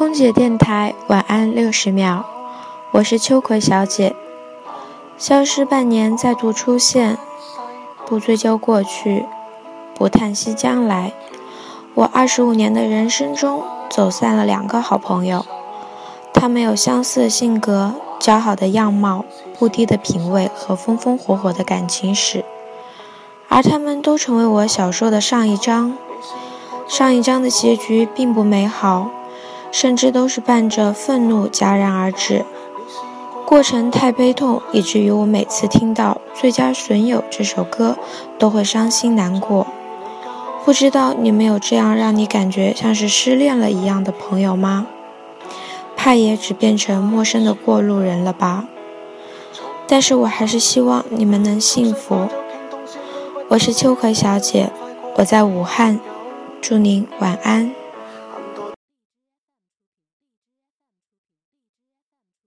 空姐电台晚安六十秒，我是秋葵小姐。消失半年再度出现，不追究过去，不叹息将来。我二十五年的人生中走散了两个好朋友，他们有相似的性格、姣好的样貌、不低的品味和风风火火的感情史，而他们都成为我小说的上一章。上一章的结局并不美好。甚至都是伴着愤怒戛然而止，过程太悲痛，以至于我每次听到《最佳损友》这首歌都会伤心难过。不知道你们有这样让你感觉像是失恋了一样的朋友吗？怕也只变成陌生的过路人了吧。但是我还是希望你们能幸福。我是秋葵小姐，我在武汉，祝您晚安。